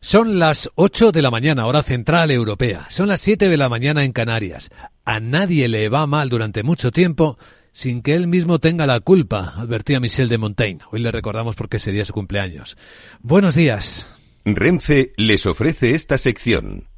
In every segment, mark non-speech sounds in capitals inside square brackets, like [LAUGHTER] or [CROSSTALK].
Son las 8 de la mañana, hora central europea. Son las 7 de la mañana en Canarias. A nadie le va mal durante mucho tiempo sin que él mismo tenga la culpa, advertía Michel de Montaigne. Hoy le recordamos porque sería su cumpleaños. Buenos días. Renfe les ofrece esta sección.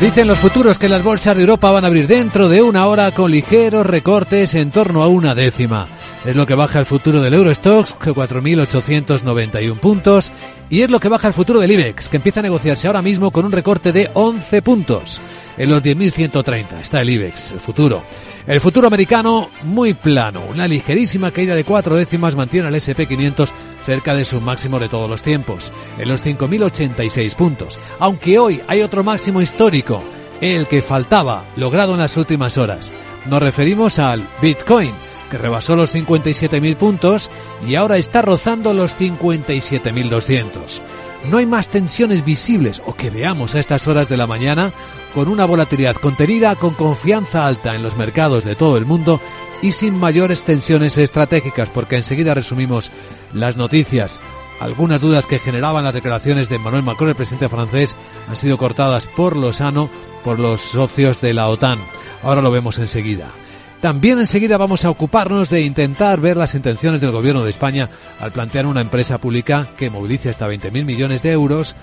Dicen los futuros que las bolsas de Europa van a abrir dentro de una hora con ligeros recortes en torno a una décima. Es lo que baja el futuro del Eurostox, 4.891 puntos, y es lo que baja el futuro del IBEX, que empieza a negociarse ahora mismo con un recorte de 11 puntos. En los 10.130 está el IBEX, el futuro. El futuro americano muy plano, una ligerísima caída de cuatro décimas mantiene al SP500 cerca de su máximo de todos los tiempos, en los 5.086 puntos, aunque hoy hay otro máximo histórico, el que faltaba, logrado en las últimas horas. Nos referimos al Bitcoin, que rebasó los 57.000 puntos y ahora está rozando los 57.200. No hay más tensiones visibles o que veamos a estas horas de la mañana con una volatilidad contenida con confianza alta en los mercados de todo el mundo y sin mayores tensiones estratégicas, porque enseguida resumimos las noticias. Algunas dudas que generaban las declaraciones de Emmanuel Macron, el presidente francés, han sido cortadas por Lozano, por los socios de la OTAN. Ahora lo vemos enseguida. También enseguida vamos a ocuparnos de intentar ver las intenciones del Gobierno de España al plantear una empresa pública que movilice hasta 20.000 millones de euros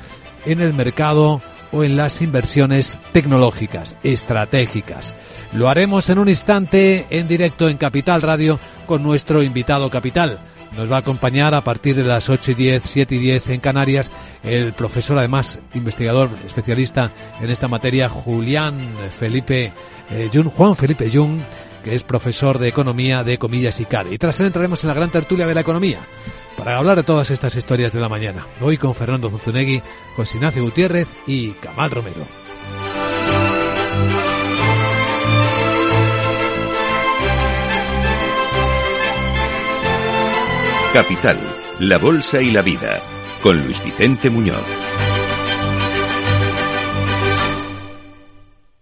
en el mercado o en las inversiones tecnológicas, estratégicas. Lo haremos en un instante en directo en Capital Radio con nuestro invitado capital. Nos va a acompañar a partir de las 8 y 10, 7 y 10 en Canarias, el profesor, además investigador especialista en esta materia, Julián Felipe eh, Jun, Juan Felipe Jung, que es profesor de economía de Comillas y CADE. Y tras él entraremos en la gran tertulia de la economía para hablar de todas estas historias de la mañana. Hoy con Fernando Zunzunegui, José Ignacio Gutiérrez y Camal Romero. Capital, la Bolsa y la Vida, con Luis Vicente Muñoz.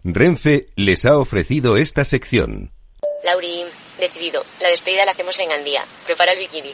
Renfe les ha ofrecido esta sección. Lauri, decidido. La despedida la hacemos en Gandía. Prepara el bikini.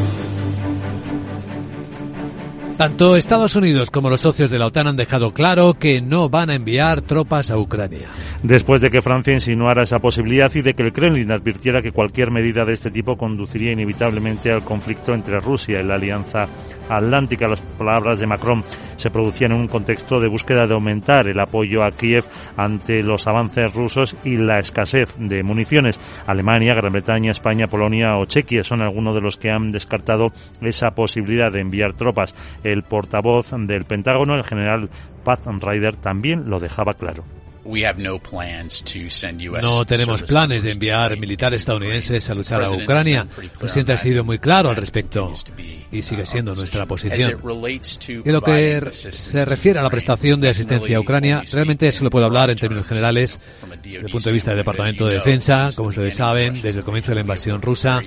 Tanto Estados Unidos como los socios de la OTAN han dejado claro que no van a enviar tropas a Ucrania. Después de que Francia insinuara esa posibilidad y de que el Kremlin advirtiera que cualquier medida de este tipo conduciría inevitablemente al conflicto entre Rusia y la Alianza Atlántica, las palabras de Macron se producían en un contexto de búsqueda de aumentar el apoyo a Kiev ante los avances rusos y la escasez de municiones. Alemania, Gran Bretaña, España, Polonia o Chequia son algunos de los que han descartado esa posibilidad de enviar tropas. El portavoz del Pentágono, el general Pat Ryder, también lo dejaba claro. No tenemos planes de enviar militares estadounidenses a luchar a Ucrania. El presidente ha sido muy claro al respecto y sigue siendo nuestra posición. Y lo que se refiere a la prestación de asistencia a Ucrania, realmente se lo puedo hablar en términos generales desde el punto de vista del Departamento de Defensa. Como ustedes saben, desde el comienzo de la invasión rusa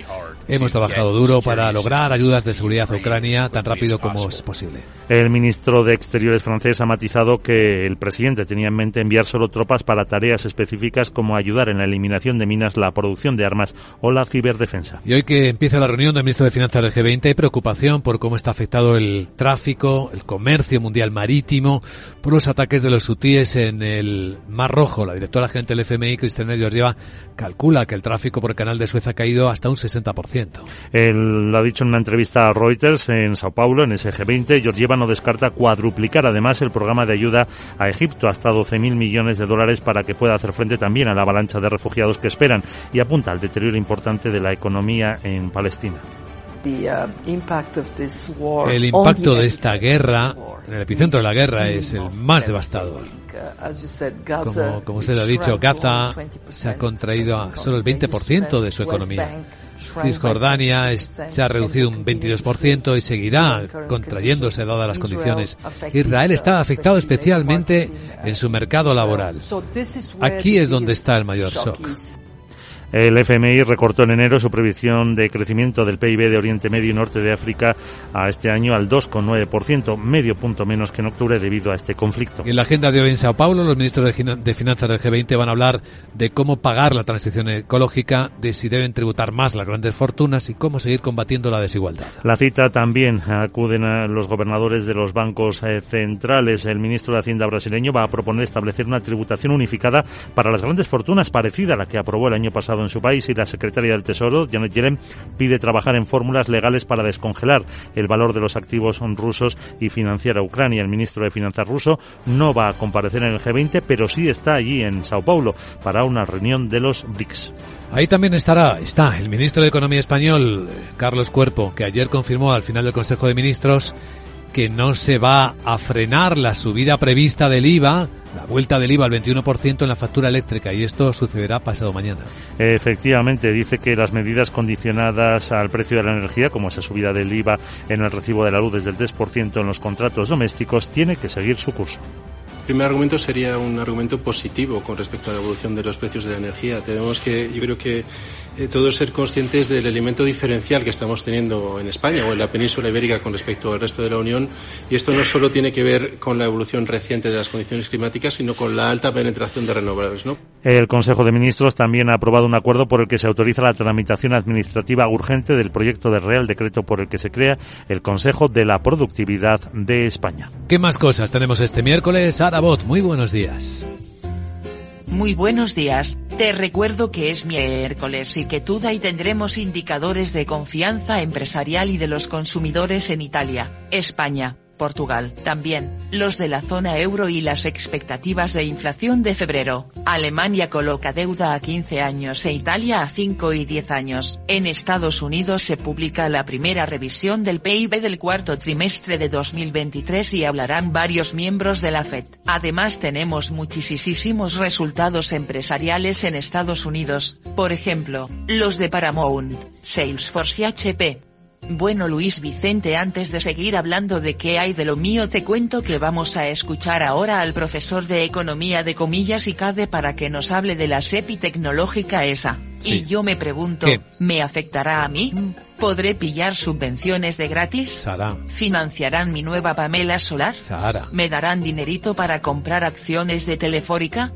hemos trabajado duro para lograr ayudas de seguridad a Ucrania tan rápido como es posible. El ministro de Exteriores francés ha matizado que el presidente tenía en mente enviar solo tropas para tareas específicas como ayudar en la eliminación de minas, la producción de armas o la ciberdefensa. Y hoy que empieza la reunión del ministro de Finanzas del G20 hay preocupación por cómo está afectado el tráfico, el comercio mundial marítimo, por los ataques de los hutíes en el Mar Rojo. La directora gerente del FMI, Cristina Georgieva, calcula que el tráfico por el canal de Suez ha caído hasta un 60%. Él lo ha dicho en una entrevista a Reuters en Sao Paulo, en ese G20. Georgieva no descarta cuadruplicar además el programa de ayuda a Egipto hasta 12.000 millones de dólares para que pueda hacer frente también a la avalancha de refugiados que esperan y apunta al deterioro importante de la economía en Palestina. El impacto de esta guerra, en el epicentro de la guerra, es el más devastador. Como, como usted ha dicho, Gaza se ha contraído a solo el 20% de su economía. Cisjordania se ha reducido un 22% y seguirá contrayéndose dadas las condiciones. Israel está afectado especialmente en su mercado laboral. Aquí es donde está el mayor shock. El FMI recortó en enero su previsión de crecimiento del PIB de Oriente Medio y Norte de África a este año al 2,9%, medio punto menos que en octubre debido a este conflicto. en la agenda de hoy en Sao Paulo, los ministros de Finanzas del G20 van a hablar de cómo pagar la transición ecológica, de si deben tributar más las grandes fortunas y cómo seguir combatiendo la desigualdad. La cita también acuden a los gobernadores de los bancos eh, centrales. El ministro de Hacienda brasileño va a proponer establecer una tributación unificada para las grandes fortunas parecida a la que aprobó el año pasado en su país y la secretaria del Tesoro, Janet Yellen, pide trabajar en fórmulas legales para descongelar el valor de los activos rusos y financiar a Ucrania. El ministro de Finanzas ruso no va a comparecer en el G20, pero sí está allí en Sao Paulo para una reunión de los BRICS. Ahí también estará, está el ministro de Economía español, Carlos Cuerpo, que ayer confirmó al final del Consejo de Ministros que no se va a frenar la subida prevista del IVA, la vuelta del IVA al 21% en la factura eléctrica y esto sucederá pasado mañana. Efectivamente, dice que las medidas condicionadas al precio de la energía, como esa subida del IVA en el recibo de la luz desde el 3% en los contratos domésticos, tiene que seguir su curso. El primer argumento sería un argumento positivo con respecto a la evolución de los precios de la energía. Tenemos que, yo creo que eh, todos ser conscientes del elemento diferencial que estamos teniendo en España o en la península ibérica con respecto al resto de la Unión. Y esto no solo tiene que ver con la evolución reciente de las condiciones climáticas, sino con la alta penetración de renovables. ¿no? El Consejo de Ministros también ha aprobado un acuerdo por el que se autoriza la tramitación administrativa urgente del proyecto de Real Decreto por el que se crea el Consejo de la Productividad de España. ¿Qué más cosas tenemos este miércoles? Arabot, muy buenos días. Muy buenos días, te recuerdo que es miércoles y que y tendremos indicadores de confianza empresarial y de los consumidores en Italia, España, Portugal, también, los de la zona euro y las expectativas de inflación de febrero. Alemania coloca deuda a 15 años e Italia a 5 y 10 años. En Estados Unidos se publica la primera revisión del PIB del cuarto trimestre de 2023 y hablarán varios miembros de la Fed. Además tenemos muchísimos resultados empresariales en Estados Unidos, por ejemplo, los de Paramount, Salesforce y HP. Bueno Luis Vicente antes de seguir hablando de qué hay de lo mío te cuento que vamos a escuchar ahora al profesor de economía de comillas y CADE para que nos hable de la SEPI tecnológica esa. Y yo me pregunto, ¿me afectará a mí? ¿Podré pillar subvenciones de gratis? Sara. ¿Financiarán mi nueva Pamela Solar? Sara. ¿Me darán dinerito para comprar acciones de Telefórica?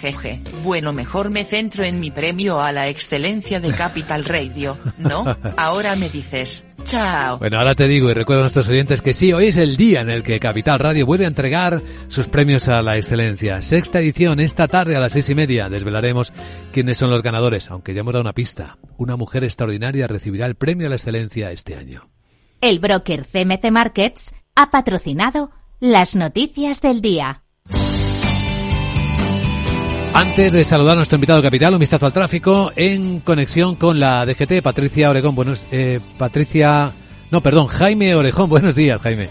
Jeje. Bueno, mejor me centro en mi premio a la excelencia de Capital Radio, ¿no? [LAUGHS] Ahora me dices, chao. Bueno, ahora te digo y recuerdo a nuestros oyentes que sí, hoy es el día en el que Capital Radio vuelve a entregar sus premios a la excelencia. Sexta edición, esta tarde a las seis y media desvelaremos quiénes son los ganadores, aunque ya hemos dado una pista. Una mujer extraordinaria recibirá el premio a la excelencia este año. El broker CMC Markets ha patrocinado las noticias del día. Antes de saludar a nuestro invitado capital, un vistazo al tráfico en conexión con la DGT, Patricia Oregón. Buenos, eh, Patricia, no, perdón, Jaime Orejón. [LAUGHS] Buenos días, Jaime.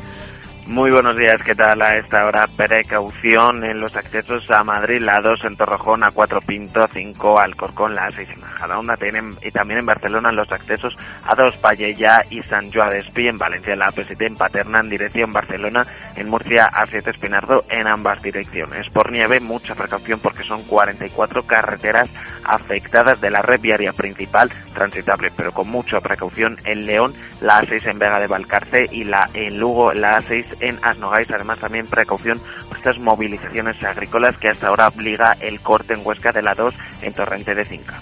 Muy buenos días, ¿qué tal? A esta hora precaución en los accesos a Madrid, la 2 en Torrejón, a 4 Pinto, a 5 Alcorcón, la 6 en Majadahonda tienen, y también en Barcelona los accesos a 2 Pallella y San Joan de Espí, en Valencia la P7 en Paterna en dirección Barcelona, en Murcia a 7 Espinardo en ambas direcciones. Por nieve, mucha precaución porque son 44 carreteras afectadas de la red viaria principal transitable, pero con mucha precaución en León, la A6 en Vega de Valcarce y la en Lugo, la A6 en Asnogais. Además, también precaución por estas movilizaciones agrícolas que hasta ahora obliga el corte en Huesca de la 2 en Torrente de Cinca.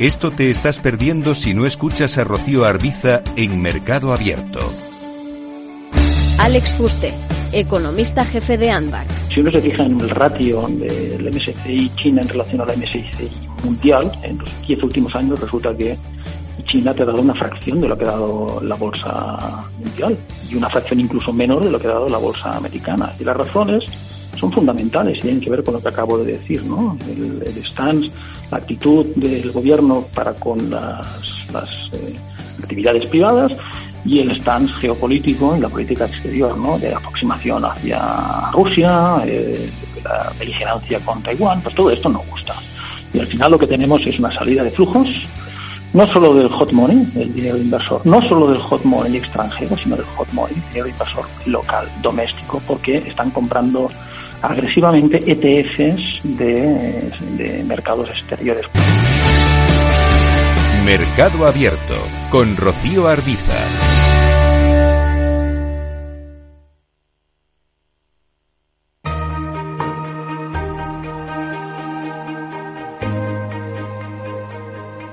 Esto te estás perdiendo si no escuchas a Rocío Arbiza en Mercado Abierto. Alex Fuste, economista jefe de ANBAR. Si uno se fija en el ratio del MSCI China en relación a la MSCI mundial, en los 10 últimos años resulta que China te ha dado una fracción de lo que ha dado la bolsa mundial y una fracción incluso menor de lo que ha dado la bolsa americana. Y las razones son fundamentales y tienen que ver con lo que acabo de decir, ¿no? El, el stance actitud del gobierno para con las, eh, actividades privadas y el stance geopolítico en la política exterior, ¿no? de aproximación hacia Rusia, eh, la beligerancia con Taiwán, pues todo esto no gusta. Y al final lo que tenemos es una salida de flujos, no solo del hot money, el dinero inversor, no solo del hot money extranjero, sino del hot money, dinero inversor local, doméstico, porque están comprando agresivamente ETFs de, mercados exteriores. Mercado Abierto con Rocío Arbiza.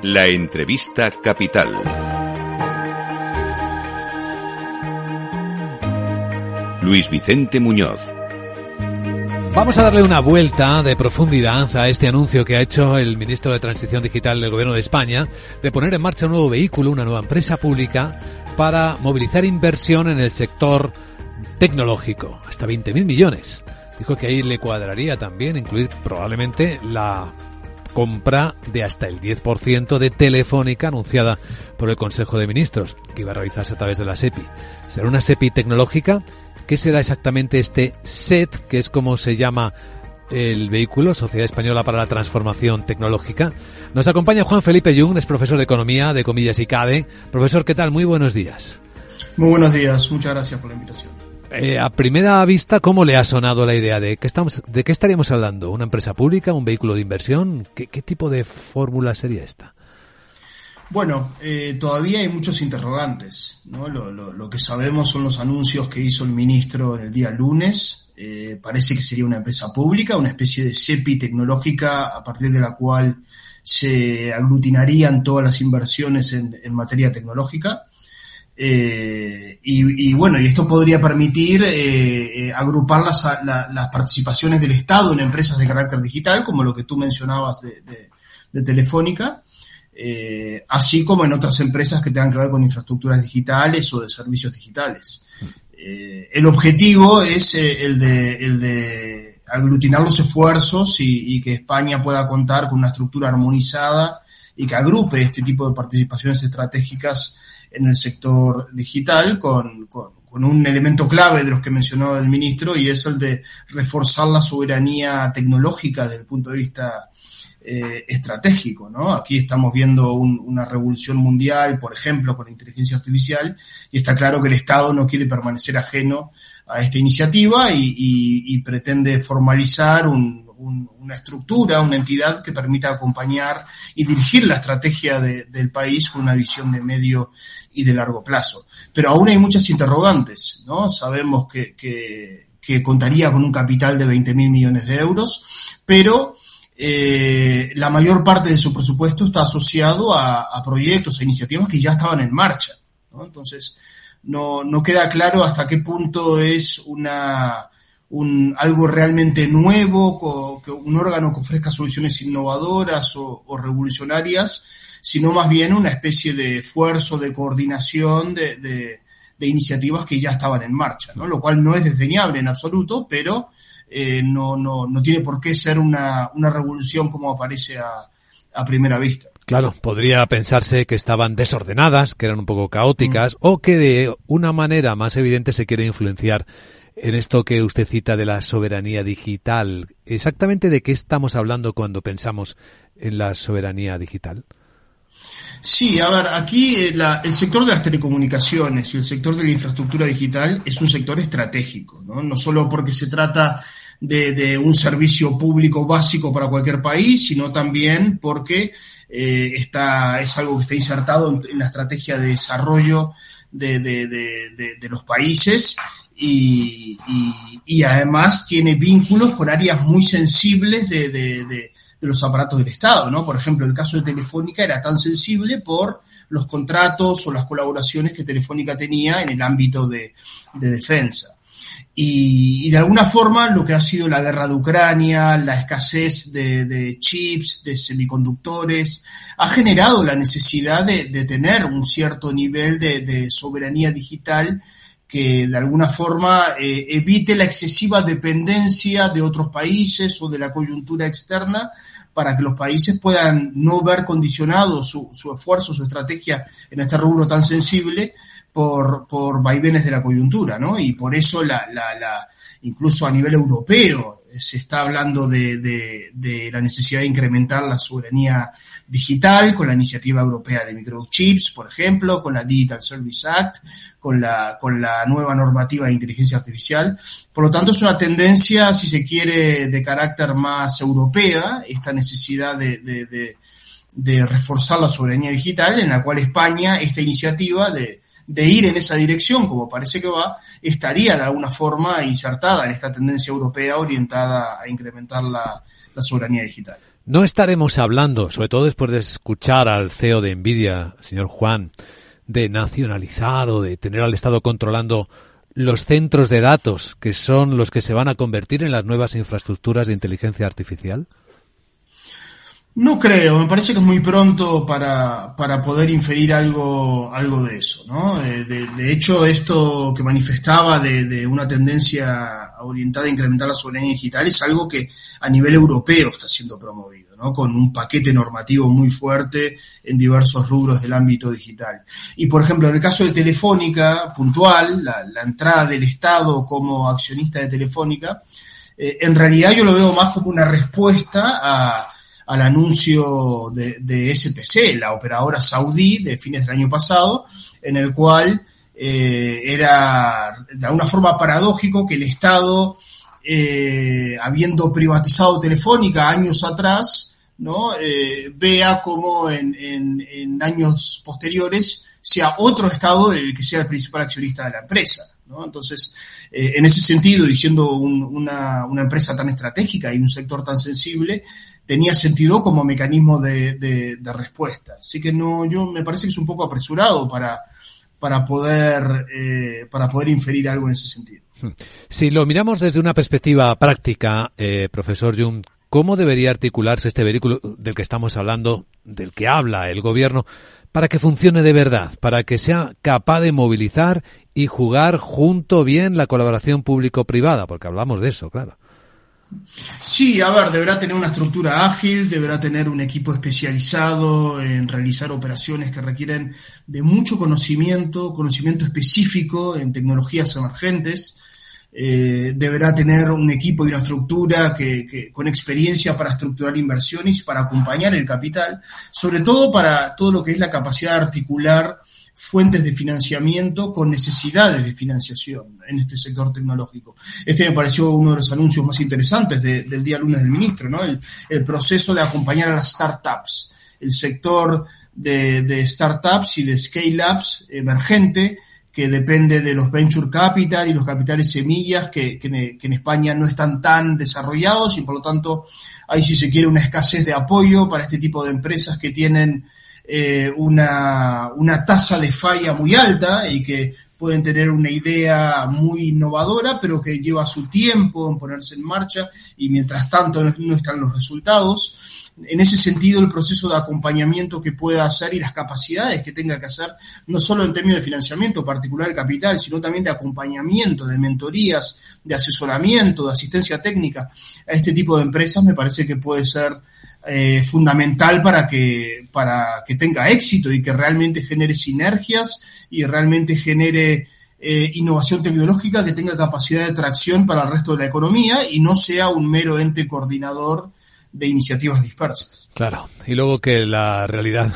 La entrevista capital. Luis Vicente Muñoz. Vamos a darle una vuelta de profundidad a este anuncio que ha hecho el ministro de Transición Digital del Gobierno de España de poner en marcha un nuevo vehículo, una nueva empresa pública para movilizar inversión en el sector tecnológico, hasta 20.000 millones. Dijo que ahí le cuadraría también incluir probablemente la compra de hasta el 10% de Telefónica anunciada por el Consejo de Ministros, que iba a realizarse a través de la SEPI. Será una SEPI tecnológica ¿Qué será exactamente este SET, que es como se llama el vehículo, Sociedad Española para la Transformación Tecnológica? Nos acompaña Juan Felipe Jung, es profesor de Economía de Comillas y CADE. Profesor, ¿qué tal? Muy buenos días. Muy buenos días, muchas gracias por la invitación. Eh, a primera vista, ¿cómo le ha sonado la idea de qué estamos, de qué estaríamos hablando? ¿Una empresa pública, un vehículo de inversión? ¿Qué, tipo de fórmula sería esta? Bueno, eh, todavía hay muchos interrogantes. ¿no? Lo, que sabemos son los anuncios que hizo el ministro el día lunes. Eh, parece que sería una empresa pública, una especie de CEPI tecnológica a partir de la cual se aglutinarían todas las inversiones en materia tecnológica. Eh, y, bueno, y esto podría permitir eh, agrupar las, la, las, participaciones del Estado en empresas de carácter digital, como lo que tú mencionabas de, de, Telefónica, eh, así como en otras empresas que tengan que ver con infraestructuras digitales o de servicios digitales. Eh, el objetivo es eh, el, de, el, de, aglutinar los esfuerzos y, que España pueda contar con una estructura armonizada y que agrupe este tipo de participaciones estratégicas en el sector digital con, con, con un elemento clave de los que mencionó el ministro y es el de reforzar la soberanía tecnológica desde el punto de vista eh, estratégico, ¿no? Aquí estamos viendo un, una revolución mundial, por ejemplo, con la inteligencia artificial, y está claro que el Estado no quiere permanecer ajeno a esta iniciativa y, y, y pretende formalizar un, un, una estructura, una entidad que permita acompañar y dirigir la estrategia de, del país con una visión de medio y de largo plazo. Pero aún hay muchas interrogantes, ¿no? Sabemos que, que, contaría con un capital de 20 mil millones de euros, pero eh, la mayor parte de su presupuesto está asociado a, proyectos, a iniciativas que ya estaban en marcha. ¿no? Entonces, no, no, queda claro hasta qué punto es una, un, algo realmente nuevo, que un órgano que ofrezca soluciones innovadoras o, o, revolucionarias, sino más bien una especie de esfuerzo de coordinación de, de, de iniciativas que ya estaban en marcha, ¿no? lo cual no es desdeñable en absoluto, pero eh, no, no, no tiene por qué ser una, una revolución como aparece a, a primera vista. Claro, podría pensarse que estaban desordenadas, que eran un poco caóticas, mm. o que de una manera más evidente se quiere influenciar en esto que usted cita de la soberanía digital. ¿Exactamente de qué estamos hablando cuando pensamos en la soberanía digital? Sí, a ver, aquí eh, el sector de las telecomunicaciones y el sector de la infraestructura digital es un sector estratégico, ¿no? No solo porque se trata de, un servicio público básico para cualquier país, sino también porque eh, está, es algo que está insertado en, la estrategia de desarrollo de, los países y, y, además tiene vínculos con áreas muy sensibles de, los aparatos del Estado, ¿no? Por ejemplo, el caso de Telefónica era tan sensible por los contratos o las colaboraciones que Telefónica tenía en el ámbito de, defensa. Y, de alguna forma lo que ha sido la guerra de Ucrania, la escasez de, chips, de semiconductores, ha generado la necesidad de, tener un cierto nivel de, soberanía digital que de alguna forma eh, evite la excesiva dependencia de otros países o de la coyuntura externa para que los países puedan no ver condicionado su, su esfuerzo, su estrategia en este rubro tan sensible por, por vaivenes de la coyuntura, ¿no? Y por eso la, la, la incluso a nivel europeo se está hablando de, de, de, la necesidad de incrementar la soberanía digital con la iniciativa europea de microchips, por ejemplo, con la Digital Service Act, con la, con la nueva normativa de inteligencia artificial. Por lo tanto, es una tendencia, si se quiere, de carácter más europea, esta necesidad de, de, de reforzar la soberanía digital, en la cual España, esta iniciativa de, de ir en esa dirección, como parece que va, estaría de alguna forma insertada en esta tendencia europea orientada a incrementar la, soberanía digital. No estaremos hablando, sobre todo después de escuchar al CEO de Nvidia, señor Juan, de nacionalizar o de tener al Estado controlando los centros de datos, que son los que se van a convertir en las nuevas infraestructuras de inteligencia artificial? No creo, me parece que es muy pronto para, para poder inferir algo, algo de eso, ¿no? Eh, de, hecho, esto que manifestaba de, de, una tendencia orientada a incrementar la soberanía digital es algo que a nivel europeo está siendo promovido, ¿no? Con un paquete normativo muy fuerte en diversos rubros del ámbito digital. Y, por ejemplo, en el caso de Telefónica, puntual, la, la entrada del Estado como accionista de Telefónica, eh, en realidad yo lo veo más como una respuesta a al anuncio de, de, STC, la operadora saudí de fines del año pasado, en el cual eh, era de alguna forma paradójico que el Estado, eh, habiendo privatizado Telefónica años atrás, ¿no? Eh, vea como en, en, años posteriores sea otro Estado el que sea el principal accionista de la empresa. Entonces, en ese sentido, y siendo una, una, empresa tan estratégica y un sector tan sensible, tenía sentido como mecanismo de, respuesta. Así que no, yo me parece que es un poco apresurado para, para poder, eh, para poder inferir algo en ese sentido. Si lo miramos desde una perspectiva práctica, eh, profesor Jung, ¿cómo debería articularse este vehículo del que estamos hablando, del que habla el gobierno, para que funcione de verdad, para que sea capaz de movilizar y jugar junto bien la colaboración público-privada? Porque hablamos de eso, claro. Sí, a ver, deberá tener una estructura ágil, deberá tener un equipo especializado en realizar operaciones que requieren de mucho conocimiento, conocimiento específico en tecnologías emergentes. Eh, deberá tener un equipo y una estructura que, con experiencia para estructurar inversiones y para acompañar el capital, sobre todo para todo lo que es la capacidad de articular fuentes de financiamiento con necesidades de financiación en este sector tecnológico. Este me pareció uno de los anuncios más interesantes del día lunes del ministro, ¿no? El, proceso de acompañar a las startups, el sector de, startups y de scale-ups emergente que depende de los venture capital y los capitales semillas que, que, en España no están tan desarrollados y por lo tanto hay si se quiere una escasez de apoyo para este tipo de empresas que tienen eh, una, una tasa de falla muy alta y que pueden tener una idea muy innovadora, pero que lleva su tiempo en ponerse en marcha y mientras tanto no están los resultados. En ese sentido, el proceso de acompañamiento que pueda hacer y las capacidades que tenga que hacer, no solo en términos de financiamiento particular capital, sino también de acompañamiento, de mentorías, de asesoramiento, de asistencia técnica a este tipo de empresas, me parece que puede ser eh, fundamental para que, para que tenga éxito y que realmente genere sinergias y realmente genere eh, innovación tecnológica que tenga capacidad de tracción para el resto de la economía y no sea un mero ente coordinador de iniciativas dispersas. Claro, y luego que la realidad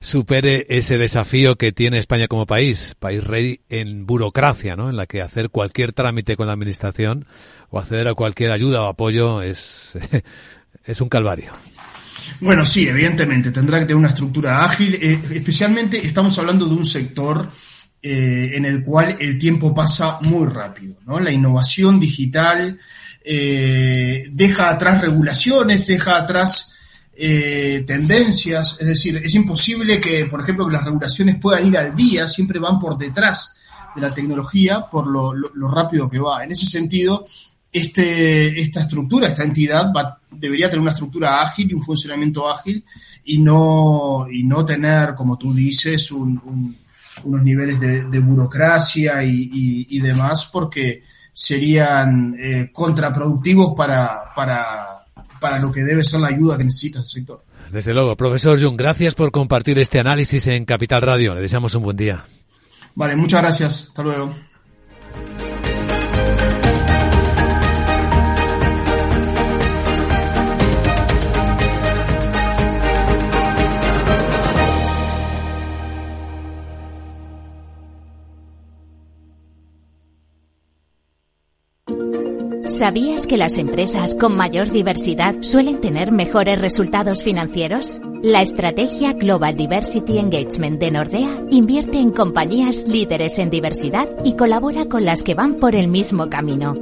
supere ese desafío que tiene España como país, país rey en burocracia, ¿no? En la que hacer cualquier trámite con la administración o acceder a cualquier ayuda o apoyo es, [LAUGHS] es un calvario. Bueno, sí, evidentemente, tendrá que tener una estructura ágil, eh, especialmente estamos hablando de un sector eh, en el cual el tiempo pasa muy rápido, ¿no? La innovación digital eh, deja atrás regulaciones, deja atrás tendencias, es decir, es imposible que, por ejemplo, que las regulaciones puedan ir al día, siempre van por detrás de la tecnología por lo, lo rápido que va. En ese sentido, este, esta estructura, esta entidad va, debería tener una estructura ágil y un funcionamiento ágil y no, y no tener, como tú dices, unos niveles de, burocracia y, demás, porque serían eh, contraproductivos para, para, para lo que debe ser la ayuda que necesita el sector. Desde luego, profesor Jung, gracias por compartir este análisis en Capital Radio. Le deseamos un buen día. Vale, muchas gracias. Hasta luego. ¿Sabías que las empresas con mayor diversidad suelen tener mejores resultados financieros? La estrategia Global Diversity Engagement de Nordea invierte en compañías líderes en diversidad y colabora con las que van por el mismo camino.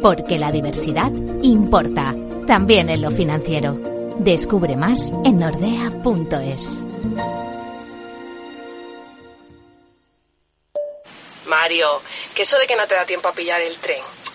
Porque la diversidad importa, también en lo financiero. Descubre más en nordea.es. Mario, que eso de que no te da tiempo a pillar el tren.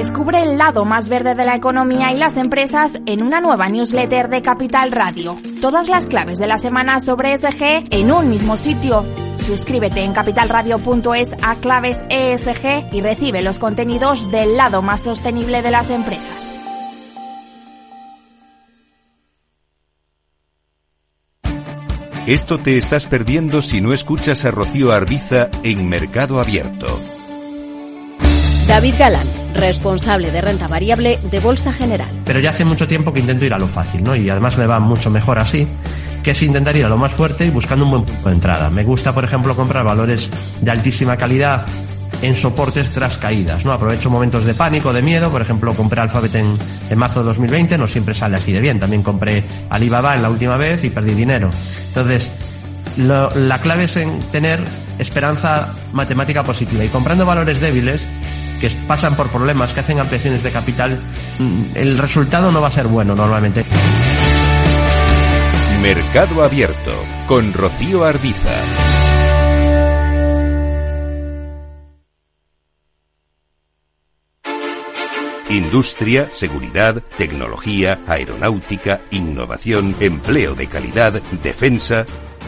Descubre el lado más verde de la economía y las empresas en una nueva newsletter de Capital Radio. Todas las claves de la semana sobre ESG en un mismo sitio. Suscríbete en capitalradio.es a claves ESG y recibe los contenidos del lado más sostenible de las empresas. Esto te estás perdiendo si no escuchas a Rocío Arbiza en Mercado Abierto. David Galán, responsable de renta variable de Bolsa General. Pero ya hace mucho tiempo que intento ir a lo fácil, ¿no? Y además me va mucho mejor así, que es intentar ir a lo más fuerte y buscando un buen punto de entrada. Me gusta, por ejemplo, comprar valores de altísima calidad en soportes tras caídas, ¿no? Aprovecho momentos de pánico, de miedo, por ejemplo, compré Alphabet en, en marzo de 2020, no siempre sale así de bien, también compré Alibaba en la última vez y perdí dinero. Entonces, la clave es en tener esperanza matemática positiva y comprando valores débiles que pasan por problemas, que hacen ampliaciones de capital, mm, el resultado no va a ser bueno normalmente. Mercado Abierto con Rocío Arbiza. Industria, seguridad, tecnología, aeronáutica, innovación, empleo de calidad, defensa.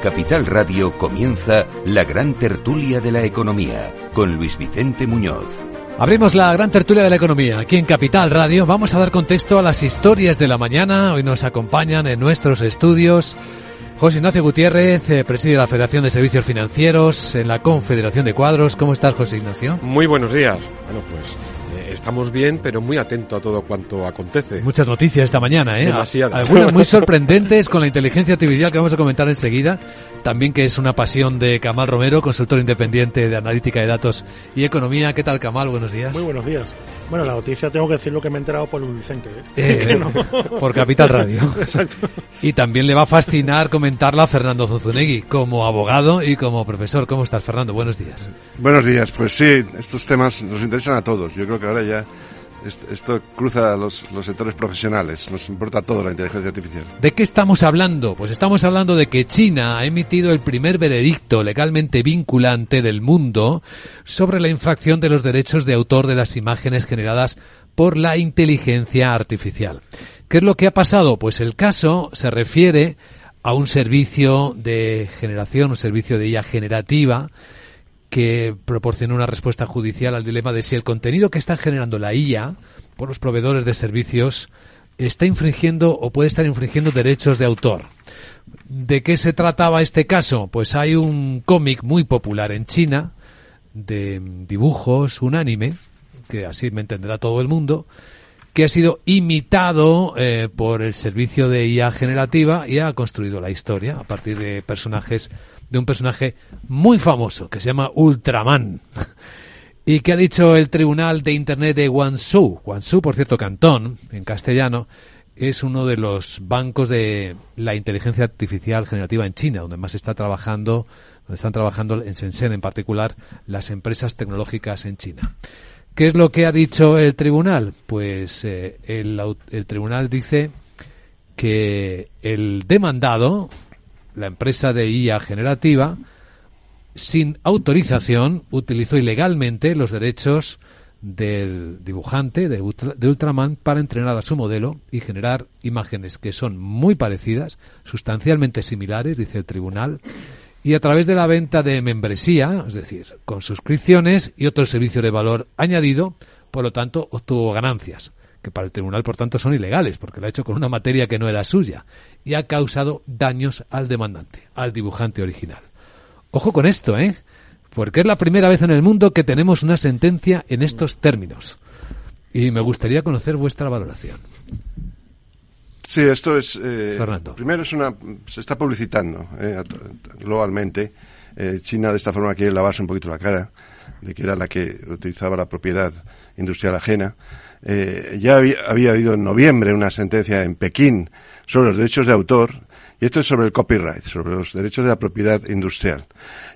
Capital Radio comienza la gran tertulia de la economía con Luis Vicente Muñoz. Abrimos la gran tertulia de la economía aquí en Capital Radio. Vamos a dar contexto a las historias de la mañana. Hoy nos acompañan en nuestros estudios José Ignacio Gutiérrez, eh, preside la Federación de Servicios Financieros en la Confederación de Cuadros. ¿Cómo estás, José Ignacio? Muy buenos días. Bueno, pues eh, estamos bien, pero muy atento a todo cuanto acontece. Muchas noticias esta mañana, ¿eh? Demasiadas. Algunas muy [LAUGHS] sorprendentes con la inteligencia artificial que vamos a comentar enseguida. También que es una pasión de Camal Romero, consultor independiente de analítica de datos y economía. ¿Qué tal, Camal? Buenos días. Muy buenos días. Bueno, la noticia tengo que decir lo que me he enterado por Luis Vicente. ¿eh? Eh, [LAUGHS] por Capital Radio. [LAUGHS] Exacto. Y también le va a fascinar comentarla a Fernando Zuzunegui, como abogado y como profesor. ¿Cómo estás, Fernando? Buenos días. Buenos días. Pues sí, estos temas nos interesan a todos. Yo creo que ahora ya esto cruza los, los, sectores profesionales, nos importa todo la inteligencia artificial. ¿De qué estamos hablando? Pues estamos hablando de que China ha emitido el primer veredicto legalmente vinculante del mundo sobre la infracción de los derechos de autor de las imágenes generadas por la inteligencia artificial. ¿Qué es lo que ha pasado? Pues el caso se refiere a un servicio de generación, un servicio de IA generativa, que proporciona una respuesta judicial al dilema de si el contenido que está generando la IA por los proveedores de servicios está infringiendo o puede estar infringiendo derechos de autor. ¿De qué se trataba este caso? Pues hay un cómic muy popular en China de dibujos, un anime, que así me entenderá todo el mundo, que ha sido imitado eh, por el servicio de IA generativa y ha construido la historia a partir de personajes de un personaje muy famoso que se llama Ultraman. ¿Y que ha dicho el Tribunal de Internet de Guangzhou? Guangzhou, por cierto, Cantón, en castellano, es uno de los bancos de la inteligencia artificial generativa en China, donde más está trabajando, donde están trabajando en Shenzhen en particular las empresas tecnológicas en China. ¿Qué es lo que ha dicho el tribunal? Pues eh, el, el tribunal dice que el demandado, la empresa de IA generativa, sin autorización, utilizó ilegalmente los derechos del dibujante de, Ultraman para entrenar a su modelo y generar imágenes que son muy parecidas, sustancialmente similares, dice el tribunal, y a través de la venta de membresía, es decir, con suscripciones y otro servicio de valor añadido, por lo tanto, obtuvo ganancias que para el tribunal, por tanto, son ilegales, porque lo ha hecho con una materia que no era suya, y ha causado daños al demandante, al dibujante original. Ojo con esto, ¿eh? Porque es la primera vez en el mundo que tenemos una sentencia en estos términos. Y me gustaría conocer vuestra valoración. Sí, esto es. Eh, Fernando. Primero es una. Se está publicitando eh, globalmente. Eh, China de esta forma quiere lavarse un poquito la cara de que era la que utilizaba la propiedad industrial ajena. Eh, ya había, había, habido en noviembre una sentencia en Pekín sobre los derechos de autor, y esto es sobre el copyright, sobre los derechos de la propiedad industrial.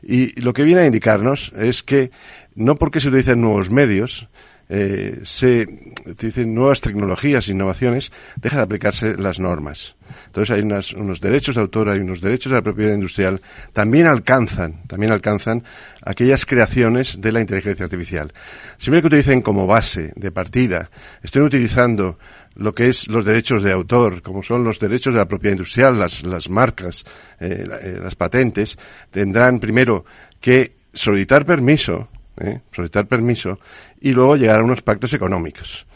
Y lo que viene a indicarnos es que no porque se utilicen nuevos medios, eh, se utilicen nuevas tecnologías, innovaciones, deja de aplicarse las normas. Entonces hay unos derechos de autor, hay unos derechos de la propiedad industrial, también alcanzan, también alcanzan aquellas creaciones de la inteligencia artificial. Siempre que utilicen como base de partida, estén utilizando lo que es los derechos de autor, como son los derechos de la propiedad industrial, las, las marcas, eh, eh, las patentes, tendrán primero que solicitar permiso ¿eh? solicitar permiso y luego llegar a unos pactos económicos.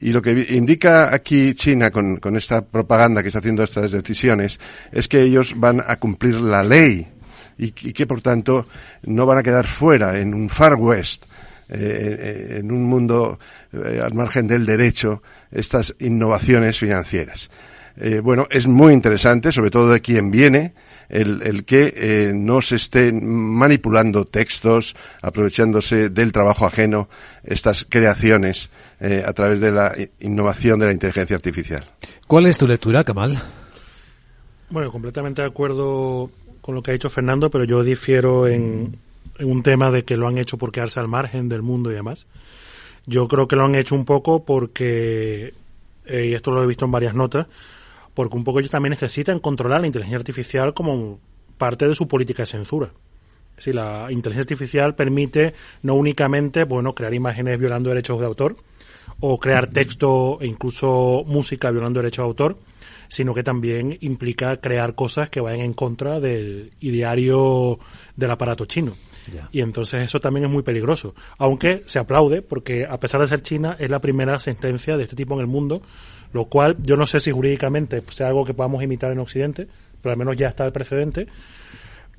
Y lo que indica aquí China con, con, esta propaganda que está haciendo estas decisiones es que ellos van a cumplir la ley y, que por tanto no van a quedar fuera en un Far West, eh, eh, en un mundo al margen del derecho, estas innovaciones financieras. bueno, es muy interesante, sobre todo de quien viene, el, que eh, no se estén manipulando textos, aprovechándose del trabajo ajeno, estas creaciones eh, a través de la innovación de la inteligencia artificial. ¿Cuál es tu lectura, Kamal? Bueno, completamente de acuerdo con lo que ha dicho Fernando, pero yo difiero en, un tema de que lo han hecho por quedarse al margen del mundo y demás. Yo creo que lo han hecho un poco porque, eh, y esto lo he visto en varias notas, porque un poco ellos también necesitan controlar la inteligencia artificial como parte de su política de censura. Si la inteligencia artificial permite no únicamente bueno crear imágenes violando derechos de autor o crear texto e incluso música violando derechos de autor, sino que también implica crear cosas que vayan en contra del ideario del aparato chino. Y entonces eso también es muy peligroso. Aunque se aplaude, porque a pesar de ser China, es la primera sentencia de este tipo en el mundo, lo cual yo no sé si jurídicamente sea algo que podamos imitar en Occidente, pero al menos ya está el precedente.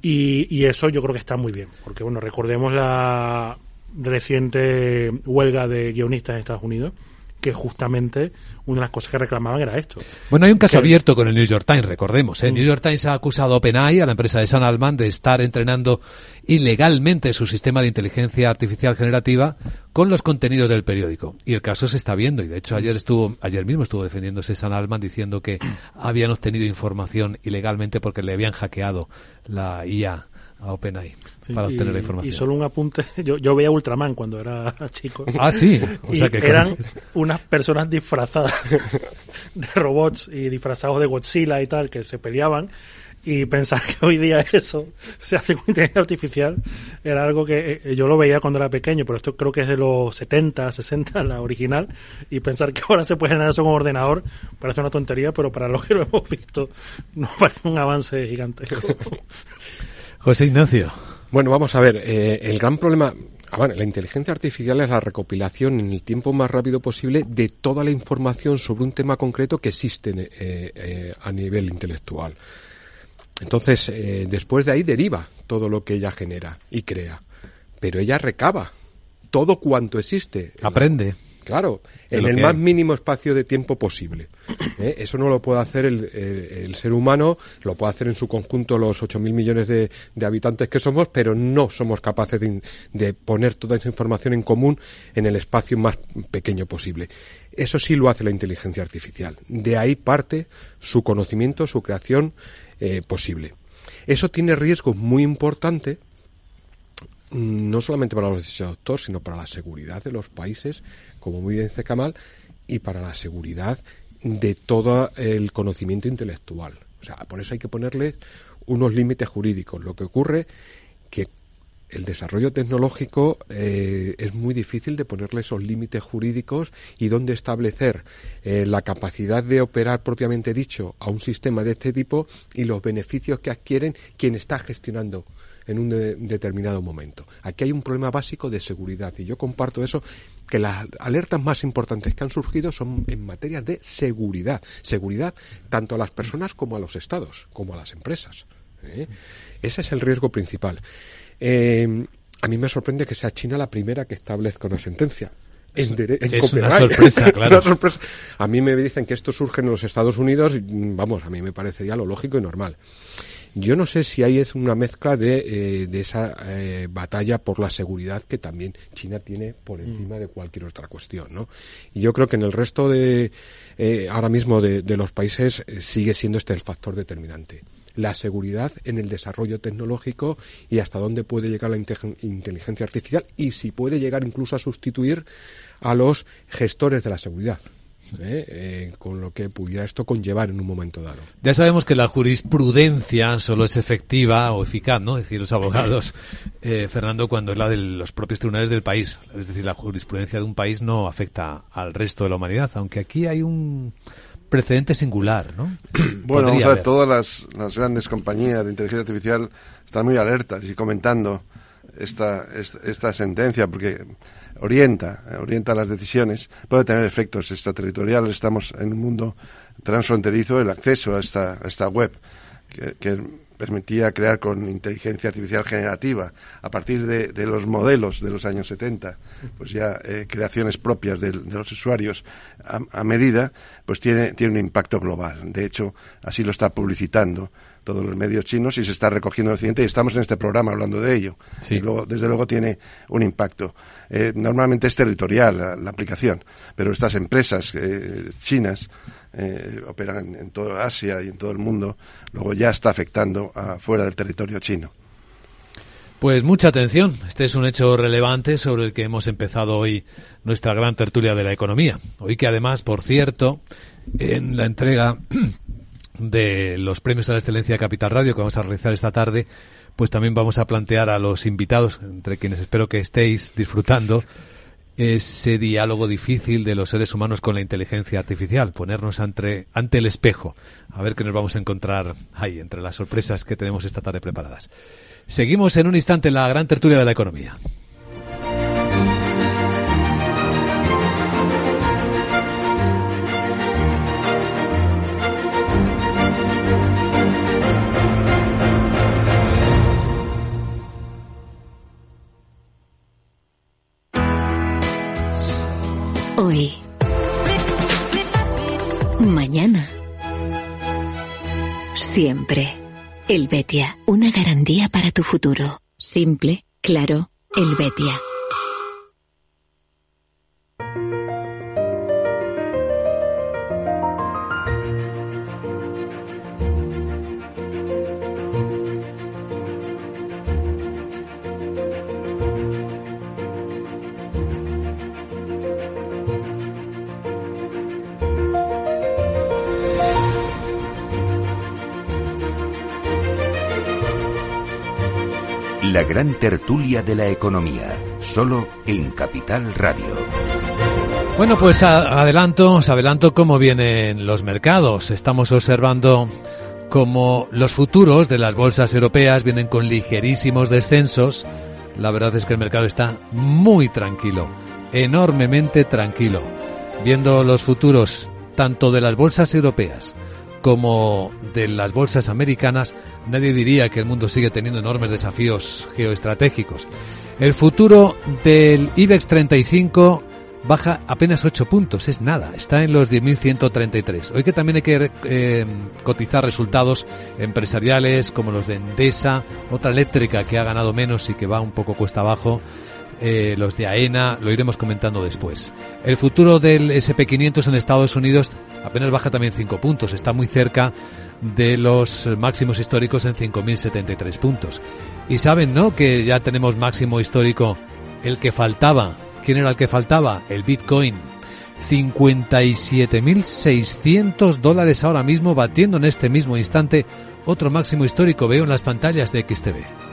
Y, y eso yo creo que está muy bien, porque bueno, recordemos la reciente huelga de guionistas en Estados Unidos, que justamente una de las cosas que reclamaban era esto. Bueno, hay un caso abierto con el New York Times, recordemos. El ¿eh? New York Times ha acusado a OpenAI, a la empresa de Sam Altman, de estar entrenando ilegalmente su sistema de inteligencia artificial generativa con los contenidos del periódico. Y el caso se está viendo. Y de hecho ayer estuvo, ayer mismo estuvo defendiéndose Sam Altman diciendo que habían obtenido información ilegalmente porque le habían hackeado la IA a OpenAI para obtener la información. Y solo un apunte, [LAUGHS] yo, yo veía Ultraman cuando era [LAUGHS] chico. Ah, sí. O sea que eran [LAUGHS] unas personas disfrazadas de robots y disfrazados de Godzilla y tal, que se peleaban. Y pensar que hoy día eso se hace con inteligencia artificial era algo que eh, yo lo veía cuando era pequeño, pero esto creo que es de los 70, 60, la original. Y pensar que ahora se puede generar eso con ordenador parece una tontería, pero para lo que lo hemos visto nos parece un avance gigantesco. José Ignacio. Bueno, vamos a ver, eh, el gran problema, ah, la inteligencia artificial es la recopilación en el tiempo más rápido posible de toda la información sobre un tema concreto que existe eh, eh, a nivel intelectual. Entonces, después de ahí deriva todo lo que ella genera y crea. Pero ella recaba todo cuanto existe. Aprende. Claro, en el más mínimo espacio de tiempo posible. ¿eh? Eso no lo puede hacer el, ser humano, lo puede hacer en su conjunto los 8.000 millones de, habitantes que somos, pero no somos capaces de, poner toda esa información en común en el espacio más pequeño posible. Eso sí lo hace la inteligencia artificial. De ahí parte su conocimiento, su creación eh, posible. Eso tiene riesgos muy importantes no solamente para los doctores, sino para la seguridad de los países, como muy bien dice Kamal, y para la seguridad de todo el conocimiento intelectual. O sea, por eso hay que ponerle unos límites jurídicos. Lo que ocurre que el desarrollo tecnológico eh, es muy difícil de ponerle esos límites jurídicos y dónde establecer eh, la capacidad de operar propiamente dicho a un sistema de este tipo y los beneficios que adquieren quien está gestionando en un determinado momento. Aquí hay un problema básico de seguridad y yo comparto eso que las alertas más importantes que han surgido son en materia de seguridad. Seguridad tanto a las personas como a los estados, como a las empresas. ¿eh? Ese es el riesgo principal. Eh, a mí me sorprende que sea China la primera que establezca una sentencia. En es una sorpresa, [LAUGHS] claro. A mí me dicen que esto surge en los Estados Unidos y, vamos, a mí me parecería lo lógico y normal. Yo no sé si ahí es una mezcla de, eh, de esa eh, batalla por la seguridad que también China tiene por mm. encima de cualquier otra cuestión, ¿no? Y yo creo que en el resto de, eh, ahora mismo de, de los países sigue siendo este el factor determinante la seguridad en el desarrollo tecnológico y hasta dónde puede llegar la inteligencia artificial y si puede llegar incluso a sustituir a los gestores de la seguridad. ¿Eh? Eh, con lo que pudiera esto conllevar en un momento dado. Ya sabemos que la jurisprudencia solo es efectiva o eficaz, ¿no? Es decir, los abogados, [LAUGHS] eh, Fernando, cuando es la de los propios tribunales del país. Es decir, la jurisprudencia de un país no afecta al resto de la humanidad, aunque aquí hay un precedente singular, ¿no? [CLEARS THROAT] bueno, vamos a ver, todas las, las grandes compañías de inteligencia artificial están muy alertas y comentando esta, esta, sentencia porque orienta, orienta las decisiones, puede tener efectos extraterritoriales. Estamos en un mundo transfronterizo, el acceso a esta, esta web que, permitía crear con inteligencia artificial generativa a partir de, los modelos de los años 70, pues ya eh, creaciones propias de, los usuarios a, a, medida, pues tiene, tiene un impacto global. De hecho, así lo está publicitando todos los medios chinos y se está recogiendo el occidente y estamos en este programa hablando de ello. Y luego, desde luego tiene un impacto. Eh, normalmente es territorial la, aplicación, pero estas empresas eh, chinas eh, operan en, toda Asia y en todo el mundo, luego ya está afectando a fuera del territorio chino. Pues mucha atención. Este es un hecho relevante sobre el que hemos empezado hoy nuestra gran tertulia de la economía. Hoy que además, por cierto, en la entrega de los premios a la excelencia de Capital Radio que vamos a realizar esta tarde, pues también vamos a plantear a los invitados, entre quienes espero que estéis disfrutando, ese diálogo difícil de los seres humanos con la inteligencia artificial, ponernos ante, ante el espejo, a ver qué nos vamos a encontrar ahí, entre las sorpresas que tenemos esta tarde preparadas. Seguimos en un instante en la gran tertulia de la economía. Siempre. El Betia, una garantía para tu futuro. Simple, claro, el Betia. Gran tertulia de la economía, solo en Capital Radio. Bueno, pues adelanto, os adelanto cómo vienen los mercados. Estamos observando cómo los futuros de las bolsas europeas vienen con ligerísimos descensos. La verdad es que el mercado está muy tranquilo, enormemente tranquilo. Viendo los futuros tanto de las bolsas europeas como de las bolsas americanas, nadie diría que el mundo sigue teniendo enormes desafíos geoestratégicos. El futuro del IBEX 35 baja apenas 8 puntos, es nada, está en los 10.133. Hoy que también hay que eh, cotizar resultados empresariales como los de Endesa, otra eléctrica que ha ganado menos y que va un poco cuesta abajo, eh, los de AENA, lo iremos comentando después. El futuro del SP500 en Estados Unidos apenas baja también 5 puntos, está muy cerca de los máximos históricos en 5.073 puntos. Y saben, ¿no? Que ya tenemos máximo histórico, el que faltaba. ¿Quién era el que faltaba? El Bitcoin. 57.600 dólares ahora mismo, batiendo en este mismo instante otro máximo histórico. Veo en las pantallas de XTV.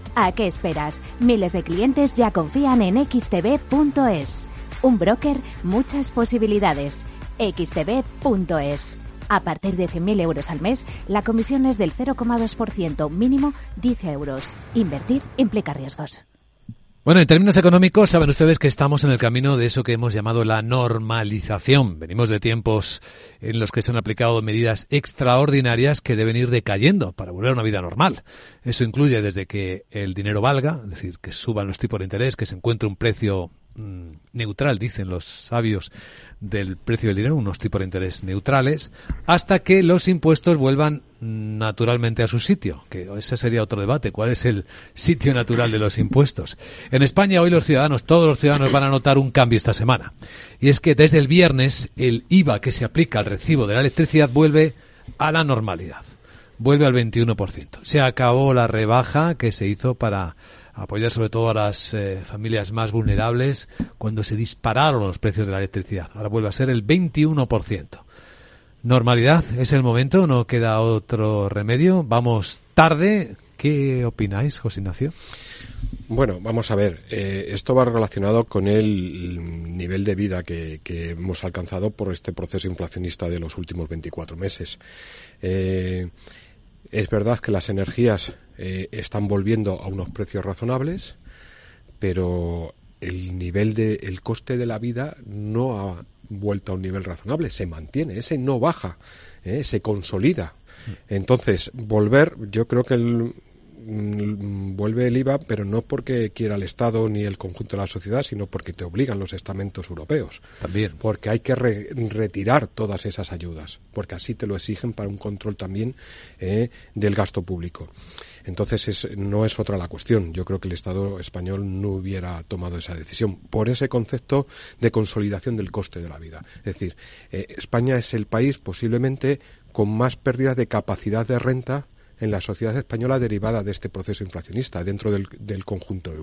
¿A qué esperas? Miles de clientes ya confían en xtb.es. Un broker, muchas posibilidades. xtb.es. A partir de 100.000 euros al mes, la comisión es del 0,2%, mínimo 10 euros. Invertir implica riesgos. Bueno, en términos económicos, saben ustedes que estamos en el camino de eso que hemos llamado la normalización. Venimos de tiempos en los que se han aplicado medidas extraordinarias que deben ir decayendo para volver a una vida normal. Eso incluye desde que el dinero valga, es decir, que suban los tipos de interés, que se encuentre un precio Mm, neutral, dicen los sabios, del precio del dinero, unos tipos de interés neutrales, hasta que los impuestos vuelvan naturalmente a su sitio, que ese sería otro debate, cuál es el sitio natural de los impuestos. En España hoy los ciudadanos, todos los ciudadanos van a notar un cambio esta semana, y es que desde el viernes el IVA que se aplica al recibo de la electricidad vuelve a la normalidad, vuelve al 21%. Se acabó la rebaja que se hizo para apoyar sobre todo a las eh, familias más vulnerables cuando se dispararon los precios de la electricidad. Ahora vuelve a ser el 21%. Normalidad, es el momento, no queda otro remedio. Vamos tarde. ¿Qué opináis, José Ignacio? Bueno, vamos a ver. Eh, esto va relacionado con el nivel de vida que, hemos alcanzado por este proceso inflacionista de los últimos 24 meses. Eh, es verdad que las energías eh, están volviendo a unos precios razonables, pero el nivel de el coste de la vida no ha vuelto a un nivel razonable, se mantiene, ese no baja, eh, se consolida. Entonces, volver, yo creo que mm, vuelve el IVA, pero no porque quiera el Estado ni el conjunto de la sociedad, sino porque te obligan los estamentos europeos. También. Porque hay que retirar todas esas ayudas, porque así te lo exigen para un control también eh, del gasto público. Entonces no es otra la cuestión. Yo creo que el Estado español no hubiera tomado esa decisión por ese concepto de consolidación del coste de la vida. Es decir, eh, España es el país posiblemente con más pérdidas de capacidad de renta en la sociedad española derivada de este proceso inflacionista dentro del, conjunto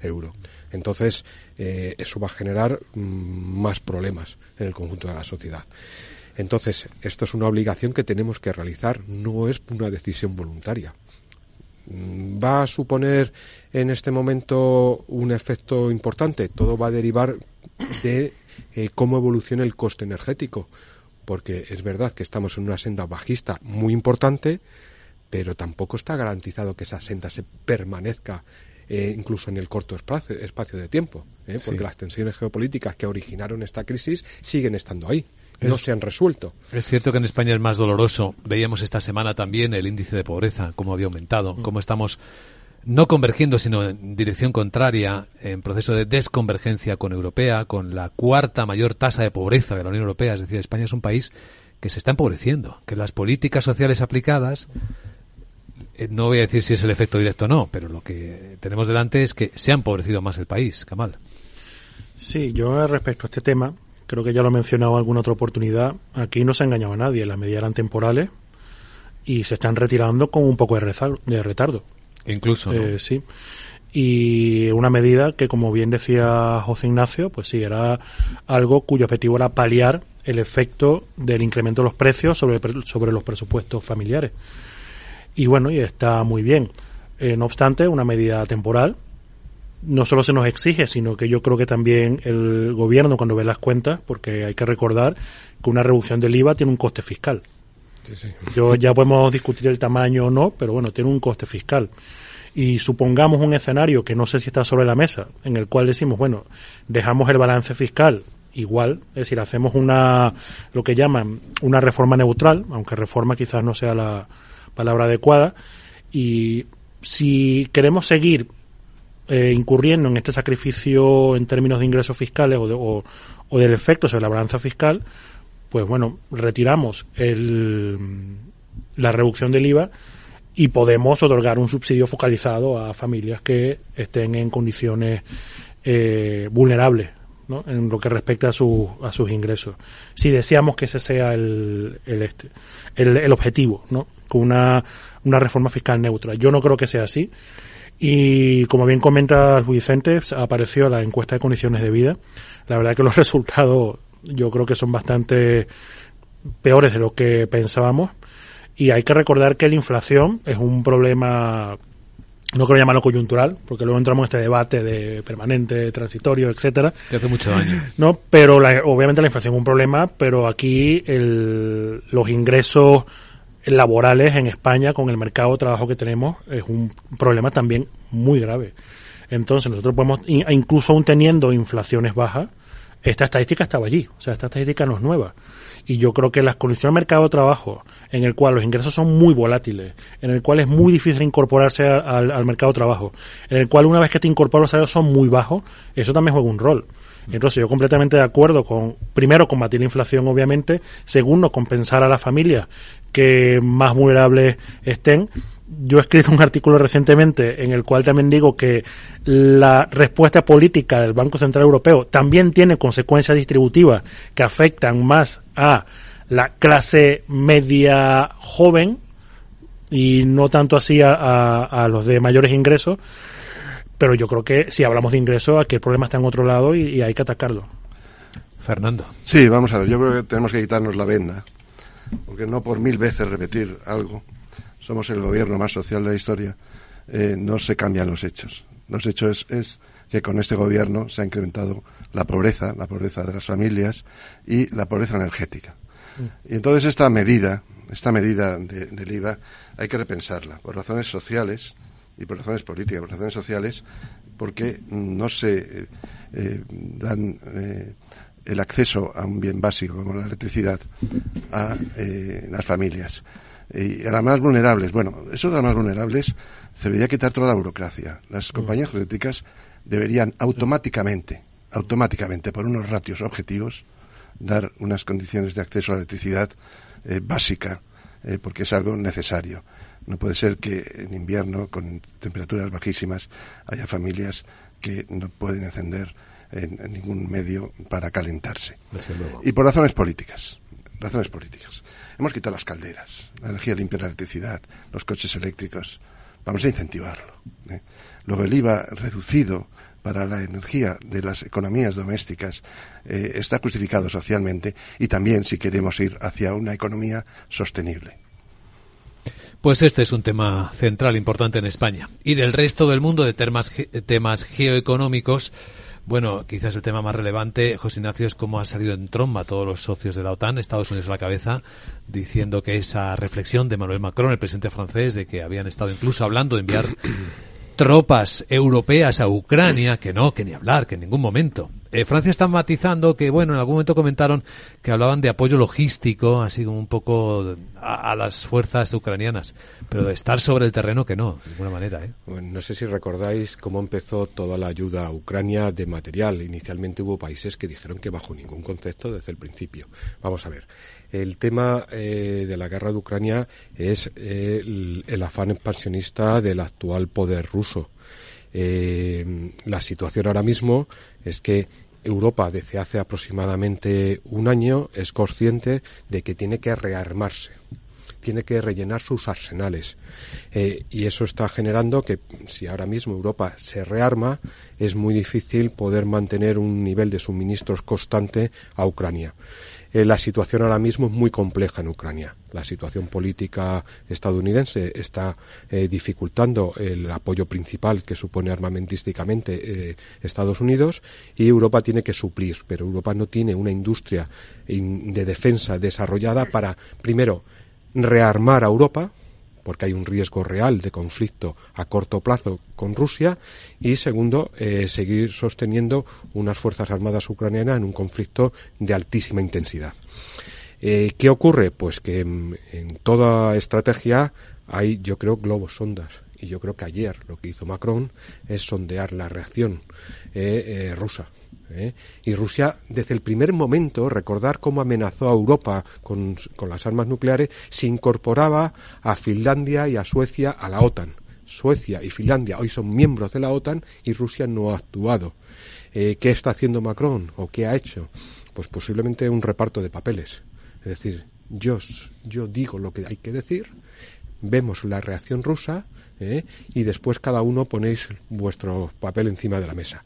euro. Entonces, eh, eso va a generar mm, más problemas en el conjunto de la sociedad. Entonces, esto es una obligación que tenemos que realizar, no es una decisión voluntaria. Mm, ¿Va a suponer en este momento un efecto importante? Todo va a derivar de eh, cómo evoluciona el coste energético porque es verdad que estamos en una senda bajista muy importante, pero tampoco está garantizado que esa senda se permanezca eh, incluso en el corto espacio, de tiempo, ¿eh? porque las tensiones geopolíticas que originaron esta crisis siguen estando ahí. no se han resuelto. Es cierto que en España es más doloroso. Veíamos esta semana también el índice de pobreza, cómo había aumentado, mm. cómo estamos no convergiendo, sino en dirección contraria, en proceso de desconvergencia con Europea, con la cuarta mayor tasa de pobreza de la Unión Europea. Es decir, España es un país que se está empobreciendo, que las políticas sociales aplicadas, eh, no voy a decir si es el efecto directo o no, pero lo que tenemos delante es que se ha empobrecido más el país, Kamal. Sí, yo respecto a este tema, creo que ya lo he mencionado en alguna otra oportunidad, aquí no se ha engañado a nadie, las medidas eran temporales y se están retirando con un poco de retardo. Incluso. Eh, sí. Y una medida que, como bien decía José Ignacio, pues sí, era algo cuyo objetivo era paliar el efecto del incremento de los precios sobre, sobre los presupuestos familiares. Y bueno, y está muy bien. Eh, no obstante, una medida temporal no solo se nos exige, sino que yo creo que también el gobierno cuando ve las cuentas, porque hay que recordar que una reducción del IVA tiene un coste fiscal. Yo ya podemos discutir el tamaño o no, pero bueno, tiene un coste fiscal. Y supongamos un escenario que no sé si está sobre la mesa, en el cual decimos, bueno, dejamos el balance fiscal igual, es decir, hacemos una, lo que llaman una reforma neutral, aunque reforma quizás no sea la palabra adecuada, y si queremos seguir eh, incurriendo en este sacrificio en términos de ingresos fiscales o, o del efecto sobre la balanza fiscal, pues bueno, retiramos el, la reducción del IVA y podemos otorgar un subsidio focalizado a familias que estén en condiciones eh, vulnerables en lo que respecta a, su, a sus ingresos. Si deseamos que ese sea el, el, este, el, el objetivo, ¿no? Con una, una reforma fiscal neutra. Yo no creo que sea así. Y como bien comenta Luis Vicente, apareció la encuesta de condiciones de vida. La verdad que los [LAUGHS] resultados yo creo que son bastante peores de lo que pensábamos. Y hay que recordar que la inflación es un problema, no quiero llamarlo coyuntural, porque luego entramos en este debate de permanente, transitorio, etcétera. Que hace mucho daño. No, pero obviamente la inflación es un problema, pero aquí el, los ingresos laborales en España con el mercado de trabajo que tenemos es un problema también muy grave. Entonces nosotros podemos, incluso aún teniendo inflaciones bajas, esta estadística estaba allí, o sea, esta estadística no es nueva. Y yo creo que las condiciones del mercado de trabajo, en el cual los ingresos son muy volátiles, en el cual es muy difícil incorporarse al, mercado de trabajo, en el cual una vez que te incorporas los salarios son muy bajos, eso también juega un rol. Entonces yo completamente de acuerdo con, primero, combatir la inflación, obviamente, segundo, compensar a las familias que más vulnerables estén, yo he escrito un artículo recientemente en el cual también digo que la respuesta política del Banco Central Europeo también tiene consecuencias distributivas que afectan más a la clase media joven y no tanto así a, los de mayores ingresos. Pero yo creo que si hablamos de ingresos, aquí el problema está en otro lado y, y hay que atacarlo. Fernando. Sí, vamos a ver, yo creo que tenemos que quitarnos la venda, porque no por mil veces repetir algo somos el gobierno más social de la historia, eh, no se cambian los hechos. Los hechos es, que con este gobierno se ha incrementado la pobreza, la pobreza de las familias y la pobreza energética. Y entonces esta medida, esta medida del IVA, hay que repensarla por razones sociales y por razones políticas, por razones sociales, porque no se eh, eh, dan el acceso a un bien básico como la electricidad a las familias. Y a las más vulnerables, bueno, eso de las más vulnerables se debería quitar toda la burocracia. Las compañías eléctricas deberían automáticamente, automáticamente, por unos ratios objetivos, dar unas condiciones de acceso a la electricidad eh, básica, eh, porque es algo necesario. No puede ser que en invierno, con temperaturas bajísimas, haya familias que no pueden encender en, ningún medio para calentarse. Y por razones políticas. Razones políticas. Hemos quitado las calderas, la energía limpia, la electricidad, los coches eléctricos. Vamos a incentivarlo. ¿eh? Luego el IVA reducido para la energía de las economías domésticas eh, está justificado socialmente y también si queremos ir hacia una economía sostenible. Pues este es un tema central importante en España. Y del resto del mundo de temas, temas geoeconómicos, bueno, quizás el tema más relevante, José Ignacio, es cómo han salido en tromba todos los socios de la OTAN, Estados Unidos a la cabeza, diciendo que esa reflexión de Emmanuel Macron, el presidente francés, de que habían estado incluso hablando de enviar tropas europeas a Ucrania, que no, que ni hablar, que en ningún momento. Eh, Francia está matizando que, bueno, en algún momento comentaron que hablaban de apoyo logístico, así como un poco a, las fuerzas ucranianas, pero de estar sobre el terreno que no, de ninguna manera. ¿eh? no sé si recordáis cómo empezó toda la ayuda a Ucrania de material. Inicialmente hubo países que dijeron que bajo ningún concepto desde el principio. Vamos a ver. El tema eh, de la guerra de Ucrania es eh, el, afán expansionista del actual poder ruso. Eh, la situación ahora mismo es que Europa desde hace aproximadamente un año es consciente de que tiene que rearmarse tiene que rellenar sus arsenales. y eso está generando que si ahora mismo Europa se rearma, es muy difícil poder mantener un nivel de suministros constante a Ucrania. Eh, la situación ahora mismo es muy compleja en Ucrania. La situación política estadounidense está eh, dificultando el apoyo principal que supone armamentísticamente eh, Estados Unidos y Europa tiene que suplir, pero Europa no tiene una industria de defensa desarrollada para, primero, rearmar a Europa, porque hay un riesgo real de conflicto a corto plazo con Rusia y segundo eh, seguir sosteniendo unas fuerzas armadas ucranianas en un conflicto de altísima intensidad. Eh, ¿Qué ocurre? Pues que en, toda estrategia hay, yo creo, globos sondas. Y yo creo que ayer lo que hizo Macron es sondear la reacción eh, rusa. ¿Eh? Y Rusia, desde el primer momento, recordar cómo amenazó a Europa con, las armas nucleares, se incorporaba a Finlandia y a Suecia a la OTAN. Suecia y Finlandia hoy son miembros de la OTAN y Rusia no ha actuado. Eh, ¿Qué está haciendo Macron o qué ha hecho? Pues posiblemente un reparto de papeles. Es decir, yo, yo digo lo que hay que decir, vemos la reacción rusa ¿eh? y después cada uno ponéis vuestro papel encima de la mesa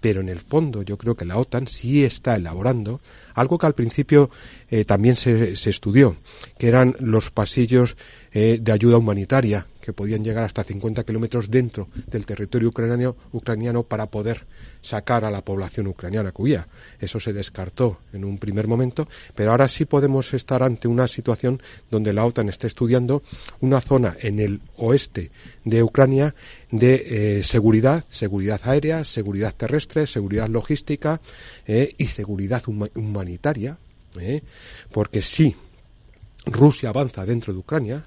pero en el fondo yo creo que la OTAN sí está elaborando algo que al principio eh, también se, se, estudió, que eran los pasillos eh, de ayuda humanitaria que podían llegar hasta 50 kilómetros dentro del territorio ucraniano, ucraniano para poder sacar a la población ucraniana que huía. Eso se descartó en un primer momento, pero ahora sí podemos estar ante una situación donde la OTAN está estudiando una zona en el oeste de Ucrania de eh, seguridad, seguridad aérea, seguridad terrestre, seguridad logística eh, y seguridad humanitaria, eh, porque si Rusia avanza dentro de Ucrania,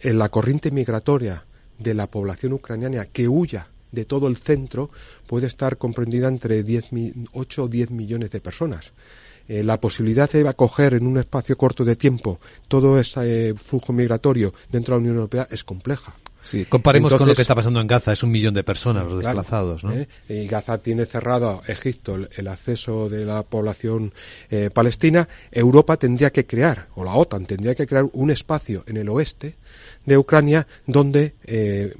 en la corriente migratoria de la población ucraniana que huya de todo el centro puede estar comprendida entre 10, 8 o 10 millones de personas. Eh, la posibilidad de acoger en un espacio corto de tiempo todo ese flujo migratorio dentro de la Unión Europea es compleja. Sí, comparemos con lo que está pasando en Gaza, es un millón de personas los desplazados, ¿no? ¿eh? Y Gaza tiene cerrado Egipto el, acceso de la población eh, palestina. Europa tendría que crear, o la OTAN tendría que crear un espacio en el oeste de Ucrania donde eh,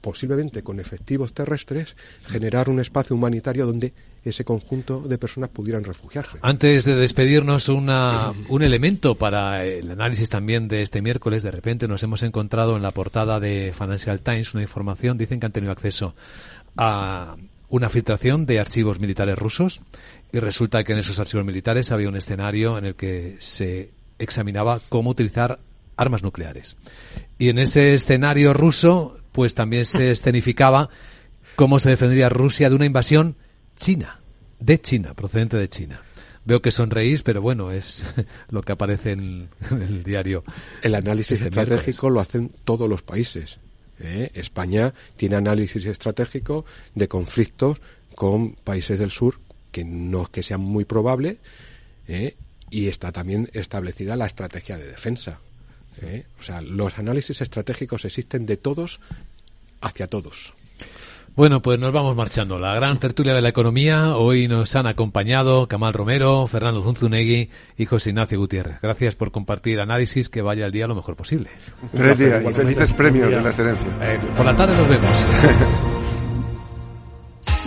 posiblemente con efectivos terrestres generar un espacio humanitario donde ese conjunto de personas pudieran refugiarse. Antes de despedirnos, una, un elemento para el análisis también de este miércoles. De repente nos hemos encontrado en la portada de Financial Times una información. Dicen que han tenido acceso a una filtración de archivos militares rusos y resulta que en esos archivos militares había un escenario en el que se examinaba cómo utilizar armas nucleares. Y en ese escenario ruso, pues también se escenificaba cómo se defendería Rusia de una invasión China, de China, procedente de China. Veo que sonreís, pero bueno, es [LAUGHS] lo que aparece en, el diario. El análisis este estratégico lo hacen todos los países. ¿eh? España tiene análisis estratégico de conflictos con países del sur que no es que sean muy probables ¿eh? y está también establecida la estrategia de defensa. ¿eh? O sea, los análisis estratégicos existen de todos hacia todos. Bueno, pues nos vamos marchando. La gran tertulia de la economía. Hoy nos han acompañado Camal Romero, Fernando Zunzunegui y José Ignacio Gutiérrez. Gracias por compartir análisis que vaya el día lo mejor posible. Feliz día y felices premios de la excelencia. Eh, por la tarde nos vemos. [LAUGHS]